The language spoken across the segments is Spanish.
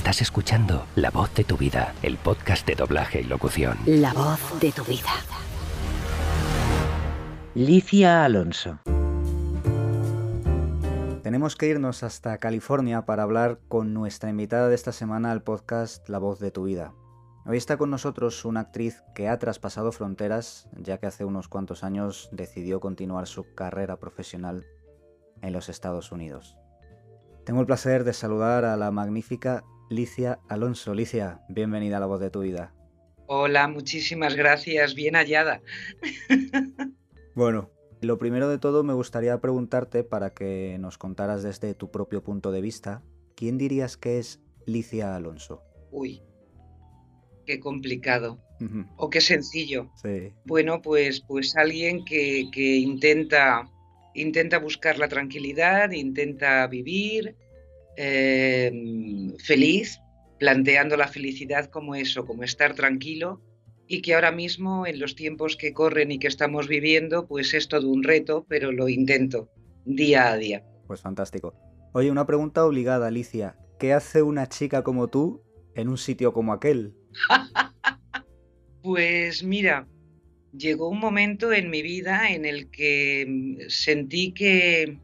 Estás escuchando La voz de tu vida, el podcast de doblaje y locución. La voz de tu vida. Licia Alonso. Tenemos que irnos hasta California para hablar con nuestra invitada de esta semana al podcast La voz de tu vida. Hoy está con nosotros una actriz que ha traspasado fronteras, ya que hace unos cuantos años decidió continuar su carrera profesional en los Estados Unidos. Tengo el placer de saludar a la magnífica Licia Alonso. Licia, bienvenida a La voz de tu vida. Hola, muchísimas gracias, bien hallada. bueno, lo primero de todo me gustaría preguntarte para que nos contaras desde tu propio punto de vista, ¿quién dirías que es Licia Alonso? Uy, qué complicado. O qué sencillo. Bueno, pues, pues alguien que, intenta, intenta buscar la tranquilidad, intenta vivir em, feliz, planteando la felicidad como eso, como estar tranquilo y que ahora mismo en los tiempos que corren y que estamos viviendo, pues es todo un reto, pero lo intento día a día. Pues fantástico. Oye, una pregunta obligada, Alicia. ¿Qué hace una chica como tú en un sitio como aquel? pues mira, llegó un momento en mi vida en el que mm, sentí que,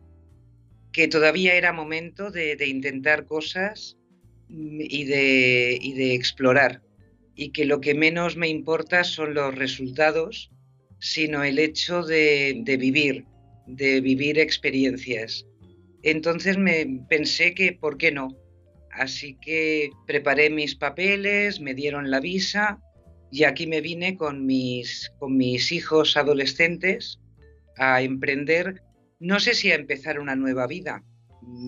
que todavía era momento de, intentar cosas mm, y de, y de, explorar. Y que lo que menos me importa son los resultados, sino el hecho de, de vivir, de vivir experiencias. Entonces me pensé que, ¿por qué no? Así que preparé mis papeles, me dieron la visa y aquí me vine con mis, con mis hijos adolescentes a emprender, no sé si a empezar una nueva vida.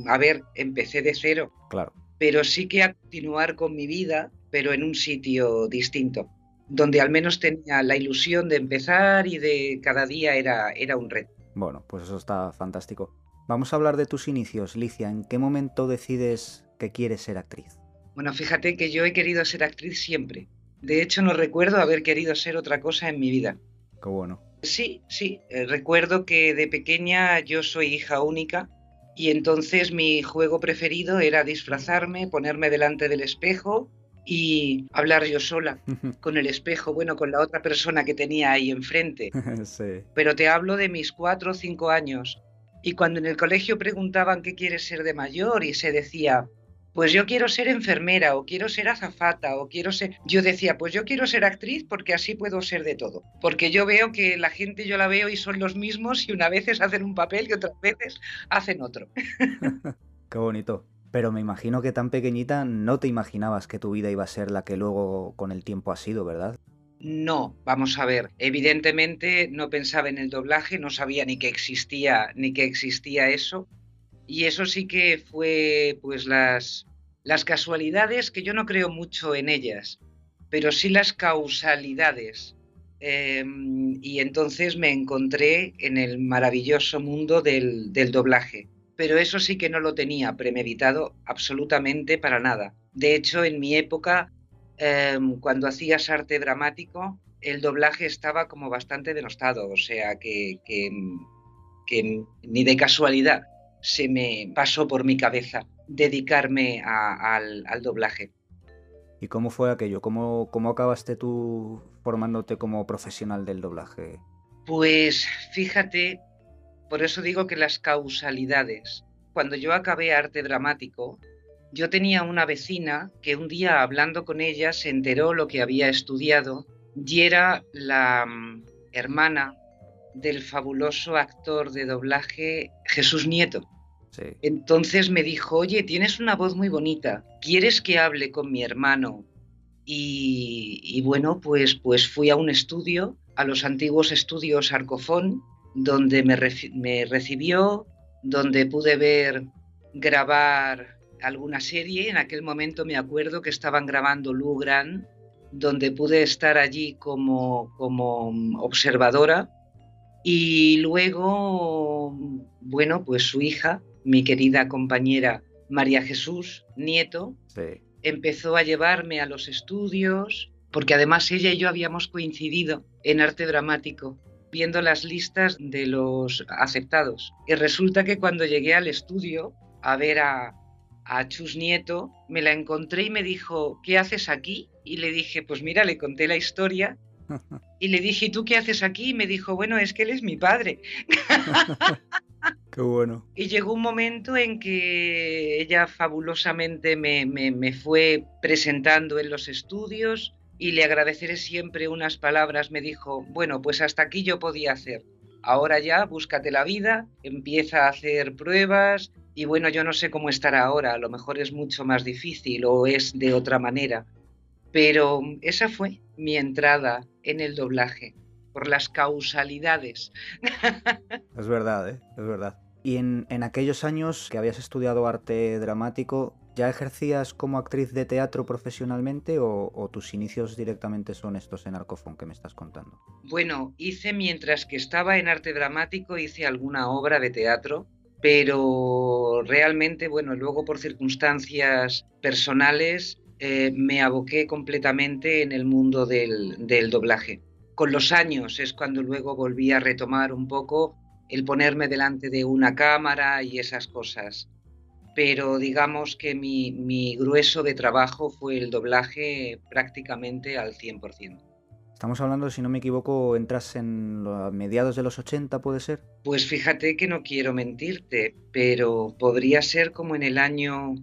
A ver, empecé de cero. Claro. Pero sí que a continuar con mi vida, pero en un sitio distinto, donde al menos tenía la ilusión de empezar y de cada día era, era un reto. Bueno, pues eso está fantástico. Vamos a hablar de tus inicios, Licia. ¿En qué momento decides que quieres ser actriz? Bueno, fíjate que yo he querido ser actriz siempre. De hecho, no recuerdo haber querido ser otra cosa en mi vida. Qué bueno. Sí, sí. Eh, recuerdo que de pequeña yo soy hija única y entonces mi juego preferido era disfrazarme, ponerme delante del espejo y hablar yo sola con el espejo, bueno, con la otra persona que tenía ahí enfrente. sí. Pero te hablo de mis cuatro o cinco años. Y cuando en el colegio preguntaban qué quieres ser de mayor y se decía, pues yo quiero ser enfermera o quiero ser azafata o quiero ser... Yo decía, pues yo quiero ser actriz porque así puedo ser de todo. Porque yo veo que la gente yo la veo y son los mismos y una veces hacen un papel y otras veces hacen otro. Qué bonito. Pero me imagino que tan pequeñita no te imaginabas que tu vida iba a ser la que luego con el tiempo ha sido, ¿verdad? No, vamos a ver. Evidentemente no pensaba en el doblaje, no sabía ni que existía ni que existía eso. Y eso sí que fue pues las las casualidades, que yo no creo mucho en ellas, pero sí las causalidades. Em, y entonces me encontré en el maravilloso mundo del, doblaje. Pero eso sí que no lo tenía premeditado absolutamente para nada. De hecho, en mi época, em, cuando hacías arte dramático, el doblaje estaba como bastante denostado, o sea que, que ni de casualidad se me pasó por mi cabeza dedicarme al, doblaje. ¿Y cómo fue aquello? ¿Cómo, ¿Cómo acabaste tú formándote como profesional del doblaje? Pues fíjate, por eso digo que las causalidades. Cuando yo acabé arte dramático, yo tenía una vecina que un día hablando con ella se enteró lo que había estudiado y era la mm, hermana del fabuloso actor de doblaje Jesús Nieto. Entonces me dijo, oye, tienes una voz muy bonita, ¿quieres que hable con mi hermano? Y, bueno, pues, pues fui a un estudio, a los antiguos estudios Arcofón, donde me, recibió, donde pude ver grabar alguna serie. En aquel momento me acuerdo que estaban grabando Lugran, donde pude estar allí como, como observadora. Y luego, bueno, pues su hija mi querida compañera María Jesús Nieto, empezó a llevarme a los estudios, porque además ella y yo habíamos coincidido en arte dramático, viendo las listas de los aceptados. Y resulta que cuando llegué al estudio a ver a, a Chus Nieto, me la encontré y me dijo, ¿qué haces aquí? Y le dije, pues mira, le conté la historia. Y le dije, ¿y tú qué haces aquí? Y me dijo, bueno, es que él es mi padre. Qué bueno. Y llegó un momento en que ella fabulosamente me, me, me fue presentando en los estudios y le agradeceré siempre unas palabras. Me dijo, bueno, pues hasta aquí yo podía hacer. Ahora ya, búscate la vida, empieza a hacer pruebas, y bueno, yo no sé cómo estará ahora, a lo mejor es mucho más difícil o es de otra manera, pero esa fue mi entrada en el doblaje, por las causalidades. Es verdad, ¿eh? es verdad. Y en, en aquellos años que habías estudiado arte dramático, ¿ya ejercías como actriz de teatro profesionalmente o, o, tus inicios directamente son estos en Arcofón que me estás contando? Bueno, hice mientras que estaba en arte dramático, hice alguna obra de teatro pero realmente, bueno, luego por circunstancias personales eh, me aboqué completamente en el mundo del, del, doblaje. Con los años es cuando luego volví a retomar un poco el ponerme delante de una cámara y esas cosas. Pero digamos que mi, mi grueso de trabajo fue el doblaje prácticamente al 100%. Estamos hablando, si no me equivoco, entras en mediados de los 80, ¿puede ser? Pues fíjate que no quiero mentirte, pero podría ser como en el año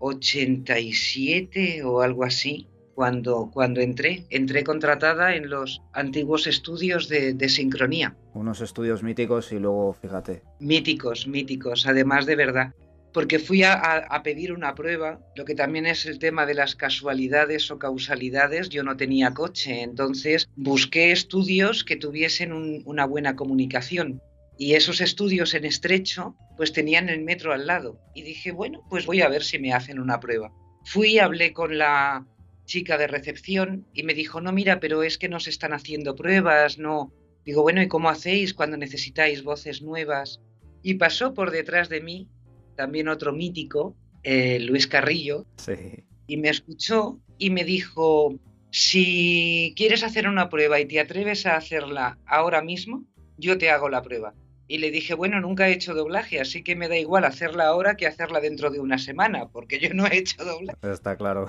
87 o algo así, cuando, cuando entré. Entré contratada en los antiguos estudios de, de sincronía. Unos estudios míticos y luego, fíjate. Míticos, míticos, además de verdad porque fui a, a, pedir una prueba, lo que también es el tema de las casualidades o causalidades, yo no tenía coche, entonces busqué estudios que tuviesen un, una buena comunicación. Y esos estudios en estrecho, pues tenían el metro al lado. Y dije, bueno, pues voy a ver si me hacen una prueba. Fui, hablé con la chica de recepción y me dijo, no, mira, pero es que no se están haciendo pruebas, no. Digo, bueno, ¿y cómo hacéis cuando necesitáis voces nuevas? Y pasó por detrás de mí también otro mítico, eh, Luis Carrillo, sí. y me escuchó y me dijo, si quieres hacer una prueba y te atreves a hacerla ahora mismo, yo te hago la prueba. Y le dije, bueno, nunca he hecho doblaje, así que me da igual hacerla ahora que hacerla dentro de una semana, porque yo no he hecho doblaje. Está claro.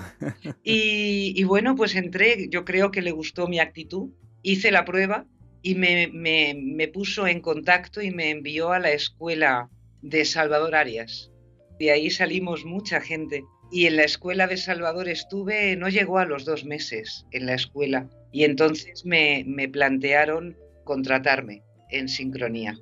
y, y, bueno, pues entré, yo creo que le gustó mi actitud, hice la prueba y me, me, me puso en contacto y me envió a la escuela de Salvador Arias. De ahí salimos mucha gente. Y en la escuela de Salvador estuve, no llegó a los dos meses en la escuela. Y entonces me, me plantearon contratarme en sincronía.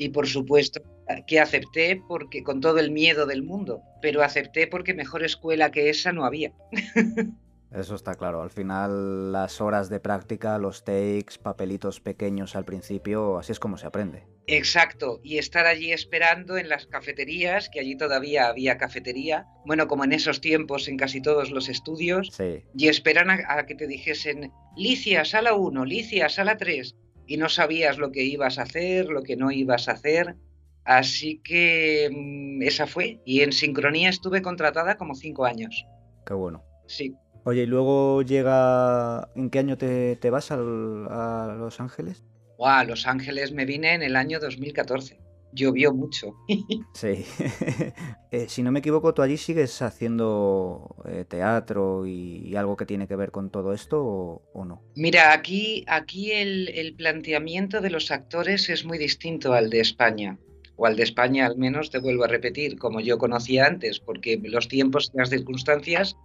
Y por supuesto que acepté porque con todo el miedo del mundo, pero acepté porque mejor escuela que esa no había. Eso está claro. Al final, las horas de práctica, los takes, papelitos pequeños al principio, así es como se aprende. Exacto, y estar allí esperando en las cafeterías, que allí todavía había cafetería, bueno, como en esos tiempos en casi todos los estudios, sí. y esperan a, a, que te dijesen, Licia, sala 1, Licia, sala 3, y no sabías lo que ibas a hacer, lo que no ibas a hacer. Así que mmm, esa fue, y en sincronía estuve contratada como cinco años. Qué bueno. Sí. Oye, ¿y luego llega... ¿En qué año te, te vas al, a Los Ángeles? Wow, Los Ángeles me vine en el año 2014. Llovió mucho. sí. eh, si no me equivoco, ¿tú allí sigues haciendo eh, teatro y, y, algo que tiene que ver con todo esto o, o no? Mira, aquí, aquí el, el planteamiento de los actores es muy distinto al de España o al de España al menos, te vuelvo a repetir, como yo conocía antes, porque los tiempos y las circunstancias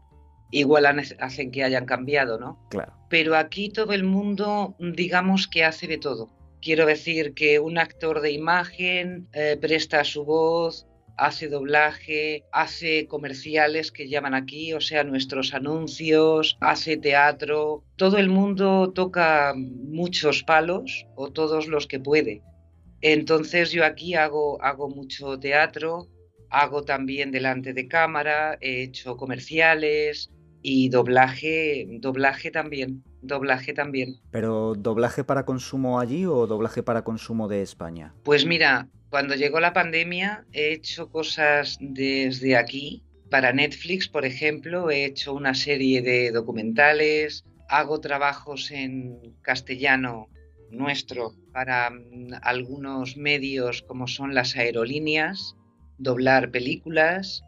igual hacen que hayan cambiado, ¿no? Claro. Pero aquí todo el mundo, digamos que hace de todo. Quiero decir que un actor de imagen eh, presta su voz, hace doblaje, hace comerciales que llaman aquí, o sea, nuestros anuncios, hace teatro. Todo el mundo toca muchos palos o todos los que puede. Entonces yo aquí hago, hago mucho teatro, hago también delante de cámara, he hecho comerciales, y doblaje, doblaje también, doblaje también. ¿Pero doblaje para consumo allí o doblaje para consumo de España? Pues mira, cuando llegó la pandemia he hecho cosas desde aquí. Para Netflix, por ejemplo, he hecho una serie de documentales, hago trabajos en castellano nuestro para mm, algunos medios como son las aerolíneas, doblar películas,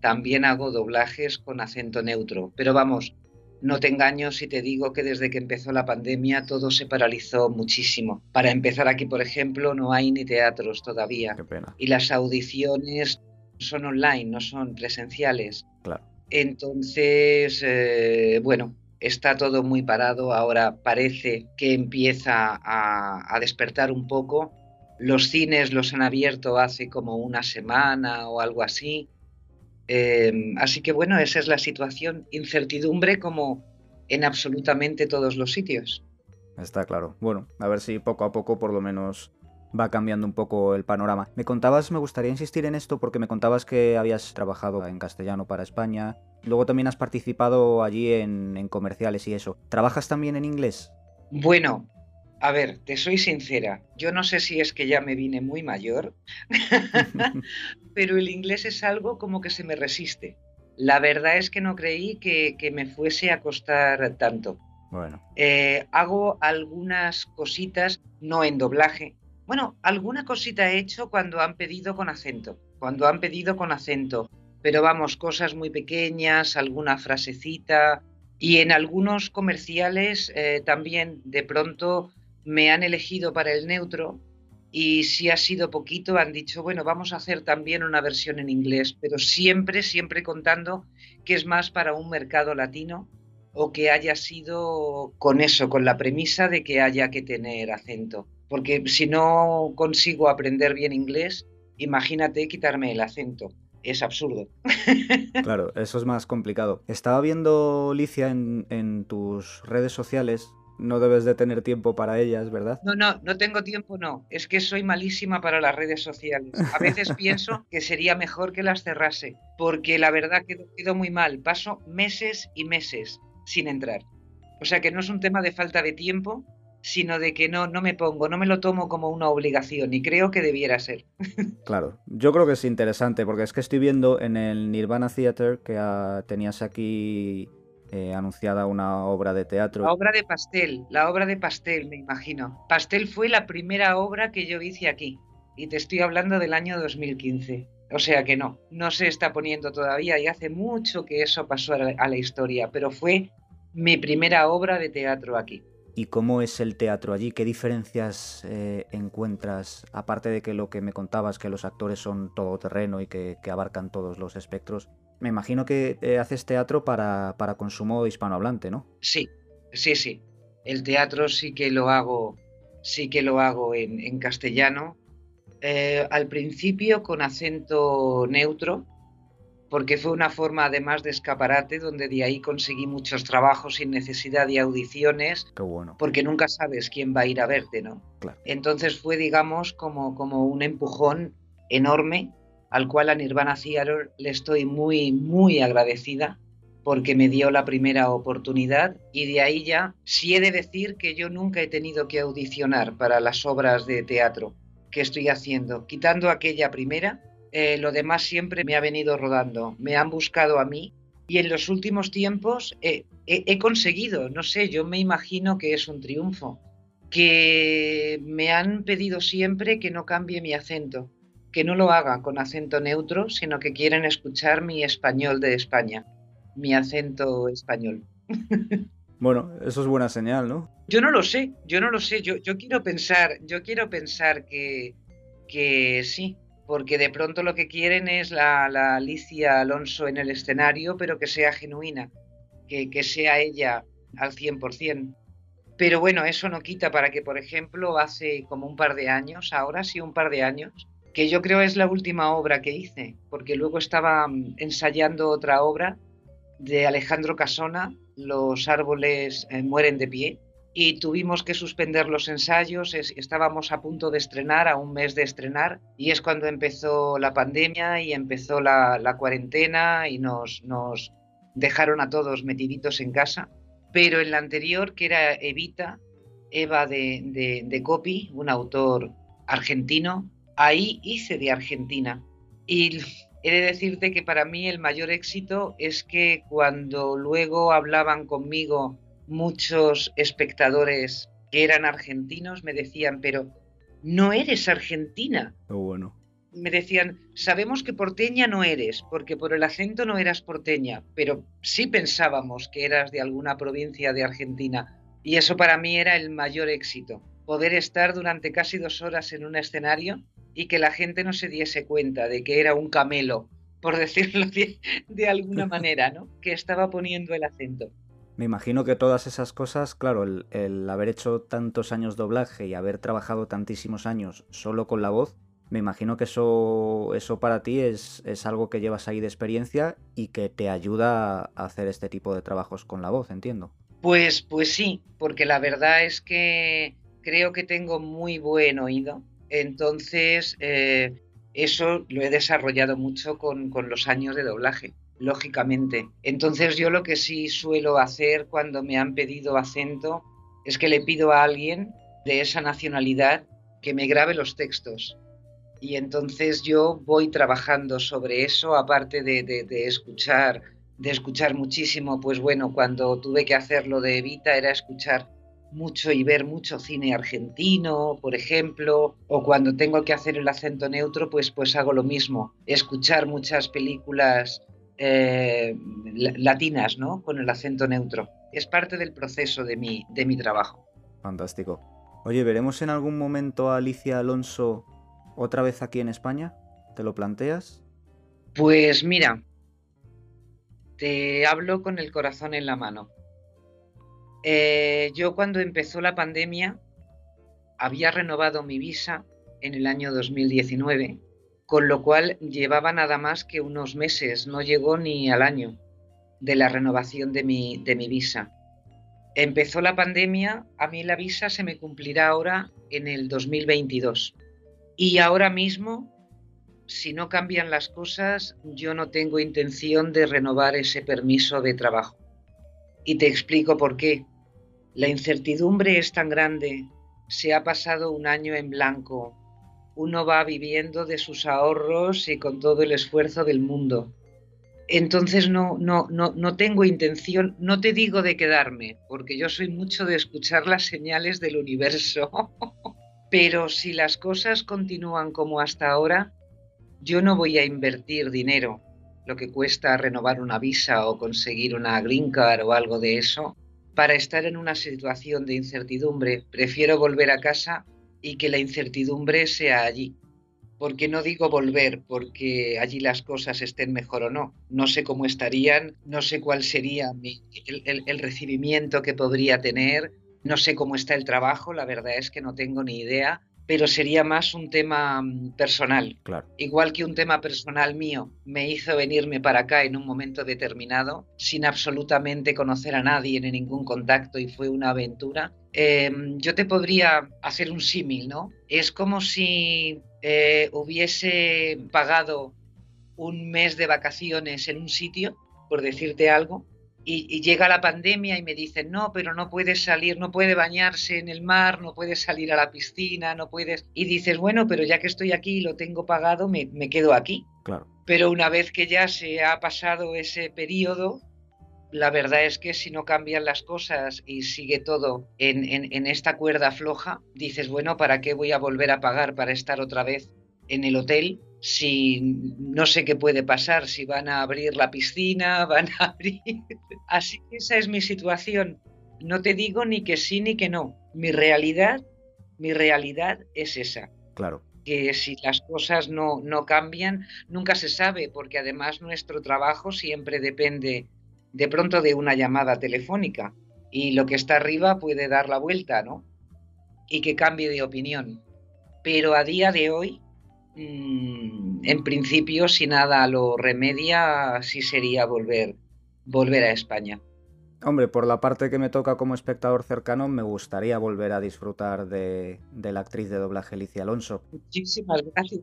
también hago doblajes con acento neutro. Pero vamos, no te engaño si te digo que desde que empezó la pandemia todo se paralizó muchísimo. Para empezar aquí, por ejemplo, no hay ni teatros todavía. Qué pena. Y las audiciones son online, no son presenciales. Claro. Entonces, eh, bueno, está todo muy parado. Ahora parece que empieza a, a despertar un poco. Los cines los han abierto hace como una semana o algo así Em, así que bueno, esa es la situación, incertidumbre como en absolutamente todos los sitios. Está claro. Bueno, a ver si poco a poco por lo menos va cambiando un poco el panorama. Me contabas, me gustaría insistir en esto porque me contabas que habías trabajado en castellano para España, luego también has participado allí en, en comerciales y eso. ¿Trabajas también en inglés? Bueno, a ver, te soy sincera, yo no sé si es que ya me vine muy mayor, pero el inglés es algo como que se me resiste. La verdad es que no creí que, me fuese a costar tanto. Bueno. Eh, hago algunas cositas, no en doblaje. Bueno, alguna cosita he hecho cuando han pedido con acento, cuando han pedido con acento, pero vamos, cosas muy pequeñas, alguna frasecita. Y en algunos comerciales eh, también de pronto me han elegido para el neutro y si ha sido poquito han dicho, bueno, vamos a hacer también una versión en inglés, pero siempre, siempre contando que es más para un mercado latino o que haya sido con eso, con la premisa de que haya que tener acento. Porque si no consigo aprender bien inglés, imagínate quitarme el acento. Es absurdo. Claro, eso es más complicado. Estaba viendo, Licia, en, en tus redes sociales no debes de tener tiempo para ellas, ¿verdad? No, no, no tengo tiempo, no. Es que soy malísima para las redes sociales. A veces pienso que sería mejor que las cerrase, porque la verdad que quedo muy mal. Paso meses y meses sin entrar. O sea que no es un tema de falta de tiempo, sino de que no, no me pongo, no me lo tomo como una obligación y creo que debiera ser. Claro, yo creo que es interesante porque es que estoy viendo en el Nirvana Theater que ah, tenías aquí eh, anunciada una obra de teatro. La obra de pastel, la obra de pastel, me imagino. Pastel fue la primera obra que yo hice aquí y te estoy hablando del año 2015. O sea que no, no se está poniendo todavía y hace mucho que eso pasó a la, historia, pero fue mi primera obra de teatro aquí. ¿Y cómo es el teatro allí? ¿Qué diferencias eh, encuentras? Aparte de que lo que me contabas, que los actores son todoterreno y que abarcan todos los espectros, me imagino que eh, haces teatro para, para, consumo hispanohablante, ¿no? Sí, sí, sí. El teatro sí que lo hago, sí que lo hago en, castellano. Eh, al principio con acento neutro, porque fue una forma además de escaparate, donde de ahí conseguí muchos trabajos sin necesidad de audiciones, Qué bueno. porque nunca sabes quién va a ir a verte, ¿no? Claro. Entonces fue, digamos, como, como un empujón enorme al cual a Nirvana Theater le estoy muy, muy agradecida porque me dio la primera oportunidad y de ahí ya sí he de decir que yo nunca he tenido que audicionar para las obras de teatro que estoy haciendo. Quitando aquella primera, eh, lo demás siempre me ha venido rodando, me han buscado a mí y en los últimos tiempos he conseguido, no sé, yo me imagino que es un triunfo, que me han pedido siempre que no cambie mi acento que no lo haga con acento neutro, sino que quieren escuchar mi español de España, mi acento español. Bueno, eso es buena señal, ¿no? Yo no lo sé, yo no lo sé, yo, yo quiero pensar, yo quiero pensar que, que sí, porque de pronto lo que quieren es la, Alicia Alonso en el escenario, pero que sea genuina, que, que sea ella al 100%. Pero bueno, eso no quita para que, por ejemplo, hace como un par de años, ahora sí un par de años, que yo creo es la última obra que hice, porque luego estaba mm, ensayando otra obra de Alejandro Casona, Los árboles eh, mueren de pie, y tuvimos que suspender los ensayos, estábamos a punto de estrenar, a un mes de estrenar, y es cuando empezó la pandemia y empezó la, cuarentena y nos, nos dejaron a todos metiditos en casa. Pero en la anterior, que era Evita, Eva de, de, de Copy, un autor argentino, ahí hice de Argentina. Y he de decirte que para mí el mayor éxito es que cuando luego hablaban conmigo muchos espectadores que eran argentinos, me decían, pero no eres argentina. bueno. me decían, sabemos que porteña no eres, porque por el acento no eras porteña, pero sí pensábamos que eras de alguna provincia de Argentina. Y eso para mí era el mayor éxito, poder estar durante casi dos horas en un escenario y que la gente no se diese cuenta de que era un camelo, por decirlo de, alguna manera, ¿no? que estaba poniendo el acento. Me imagino que todas esas cosas, claro, el, haber hecho tantos años doblaje y haber trabajado tantísimos años solo con la voz, me imagino que eso, eso para ti es, es, algo que llevas ahí de experiencia y que te ayuda a hacer este tipo de trabajos con la voz, entiendo. Pues, pues sí, porque la verdad es que creo que tengo muy buen oído. Entonces, eh, eso lo he desarrollado mucho con, con los años de doblaje lógicamente. Entonces yo lo que sí suelo hacer cuando me han pedido acento es que le pido a alguien de esa nacionalidad que me grabe los textos. Y entonces yo voy trabajando sobre eso, aparte de, de, escuchar, de escuchar muchísimo, pues bueno, cuando tuve que hacerlo de Evita era escuchar mucho y ver mucho cine argentino, por ejemplo, o cuando tengo que hacer el acento neutro, pues, pues hago lo mismo, escuchar muchas películas eh, latinas, ¿no? Con el acento neutro. Es parte del proceso de mi, de mi trabajo. Fantástico. Oye, ¿veremos en algún momento a Alicia Alonso otra vez aquí en España? ¿Te lo planteas? Pues mira, te hablo con el corazón en la mano. Eh, yo cuando empezó la pandemia había renovado mi visa en el año 2019 con lo cual llevaba nada más que unos meses, no llegó ni al año de la renovación de mi, de mi visa. Empezó la pandemia, a mí la visa se me cumplirá ahora en el 2022. Y ahora mismo, si no cambian las cosas, yo no tengo intención de renovar ese permiso de trabajo. Y te explico por qué. La incertidumbre es tan grande, se ha pasado un año en blanco, uno va viviendo de sus ahorros y con todo el esfuerzo del mundo. Entonces no, no, no, no tengo intención, no te digo de quedarme, porque yo soy mucho de escuchar las señales del universo, pero si las cosas continúan como hasta ahora, yo no voy a invertir dinero, lo que cuesta renovar una visa o conseguir una green card o algo de eso, para estar en una situación de incertidumbre. Prefiero volver a casa y que la incertidumbre sea allí. Porque no digo volver porque allí las cosas estén mejor o no. No sé cómo estarían, no sé cuál sería el, el recibimiento que podría tener, no sé cómo está el trabajo, la verdad es que no tengo ni idea, pero sería más un tema mm, personal. Claro. Igual que un tema personal mío me hizo venirme para acá en un momento determinado, sin absolutamente conocer a nadie ni ningún contacto y fue una aventura. Em, yo te podría hacer un símil, ¿no? Es como si eh, hubiese pagado un mes de vacaciones en un sitio, por decirte algo, y, llega la pandemia y me dicen, no, pero no puedes salir, no puede bañarse en el mar, no puedes salir a la piscina, no puedes... Y dices, bueno, pero ya que estoy aquí y lo tengo pagado, me, quedo aquí. Claro. Pero una vez que ya se ha pasado ese periodo, la verdad es que si no cambian las cosas y sigue todo en, en, esta cuerda floja, dices, bueno, ¿para qué voy a volver a pagar para estar otra vez en el hotel si no sé qué puede pasar, si van a abrir la piscina, van a abrir... Así que esa es mi situación. No te digo ni que sí ni que no. Mi realidad, mi realidad es esa. Claro. Que si las cosas no, no cambian, nunca se sabe, porque además nuestro trabajo siempre depende de pronto de una llamada telefónica y lo que está arriba puede dar la vuelta, ¿no? Y que cambie de opinión. Pero a día de hoy Mm, en principio, si nada lo remedia, sí sería volver, volver a España. Hombre, por la parte que me toca como espectador cercano, me gustaría volver a disfrutar de, la actriz de doblaje Alicia Alonso. Muchísimas gracias.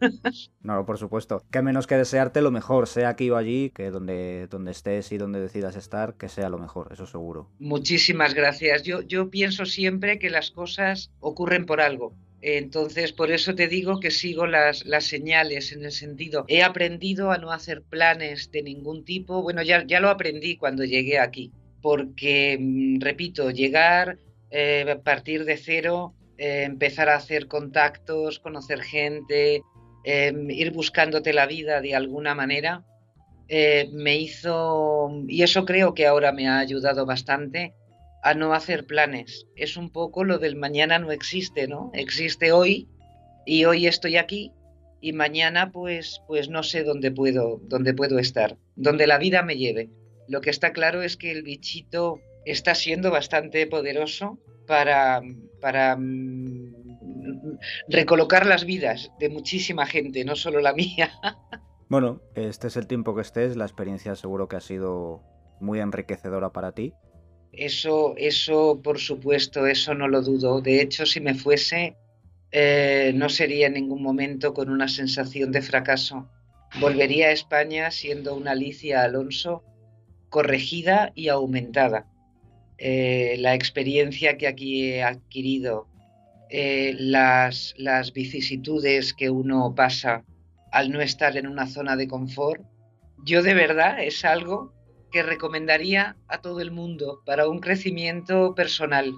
No, por supuesto. Que menos que desearte lo mejor, sea aquí o allí, que donde, donde estés y donde decidas estar, que sea lo mejor, eso seguro. Muchísimas gracias. Yo, yo pienso siempre que las cosas ocurren por algo entonces, por eso te digo que sigo las, señales en el sentido, he aprendido a no hacer planes de ningún tipo. Bueno, ya, lo aprendí cuando llegué aquí, porque, mm, repito, llegar, eh, partir de cero, eh, empezar a hacer contactos, conocer gente, em, ir buscándote la vida de alguna manera, eh, me hizo, y eso creo que ahora me ha ayudado bastante, a no hacer planes. Es un poco lo del mañana no existe, ¿no? Existe hoy y hoy estoy aquí y mañana pues pues no sé dónde puedo dónde puedo estar, donde la vida me lleve. Lo que está claro es que el bichito está siendo bastante poderoso para para mm, recolocar las vidas de muchísima gente, no solo la mía. Bueno, este es el tiempo que estés, la experiencia seguro que ha sido muy enriquecedora para ti eso, eso, por supuesto, eso no lo dudo. De hecho, si me fuese, eh, no sería en ningún momento con una sensación de fracaso. Volvería a España siendo una Alicia Alonso corregida y aumentada. Eh, la experiencia que aquí he adquirido, eh, las, las vicisitudes que uno pasa al no estar en una zona de confort, yo de verdad es algo que recomendaría a todo el mundo para un crecimiento personal,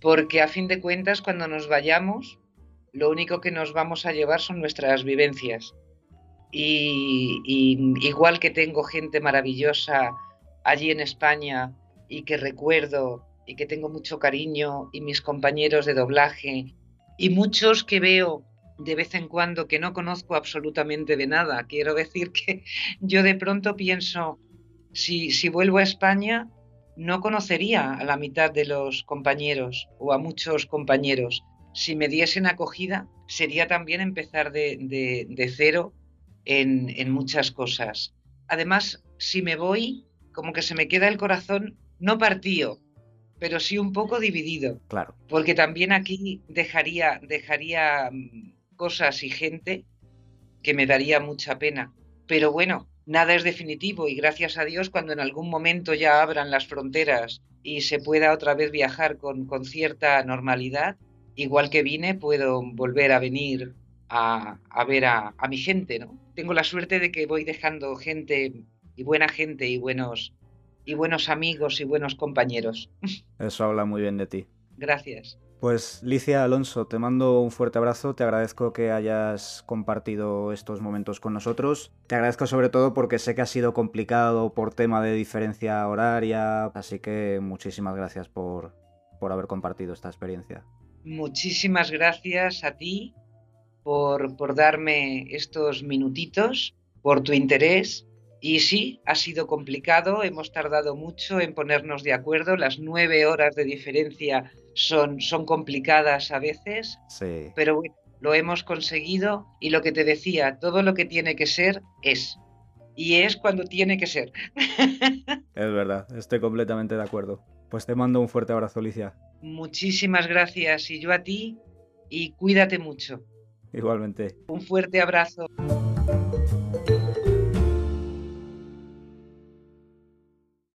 porque a fin de cuentas cuando nos vayamos, lo único que nos vamos a llevar son nuestras vivencias. Y, igual que tengo gente maravillosa allí en España y que recuerdo y que tengo mucho cariño y mis compañeros de doblaje y muchos que veo de vez en cuando que no conozco absolutamente de nada. Quiero decir que yo de pronto pienso, si, vuelvo a España, no conocería a la mitad de los compañeros o a muchos compañeros. Si me diesen acogida, sería también empezar de, cero en, en, muchas cosas. Además, si me voy, como que se me queda el corazón no partido, pero sí un poco dividido. Claro. Porque también aquí dejaría, dejaría mm, cosas y gente que me daría mucha pena. Pero bueno, nada es definitivo y gracias a Dios cuando en algún momento ya abran las fronteras y se pueda otra vez viajar con, cierta normalidad, igual que vine, puedo volver a venir a, ver a, mi gente, ¿no? Tengo la suerte de que voy dejando gente y buena gente y buenos, y buenos amigos y buenos compañeros. Eso habla muy bien de ti. Gracias. Pues Licia Alonso, te mando un fuerte abrazo, te agradezco que hayas compartido estos momentos con nosotros. Te agradezco sobre todo porque sé que ha sido complicado por tema de diferencia horaria, así que muchísimas gracias por, por haber compartido esta experiencia. Muchísimas gracias a ti por, por darme estos minutitos, por tu interés. Y sí, ha sido complicado, hemos tardado mucho en ponernos de acuerdo, las nueve horas de diferencia son, son complicadas a veces, sí. pero bueno, lo hemos conseguido y lo que te decía, todo lo que tiene que ser es. Y es cuando tiene que ser. es verdad, estoy completamente de acuerdo. Pues te mando un fuerte abrazo, Alicia. Muchísimas gracias y yo a ti y cuídate mucho. Igualmente. Un fuerte abrazo.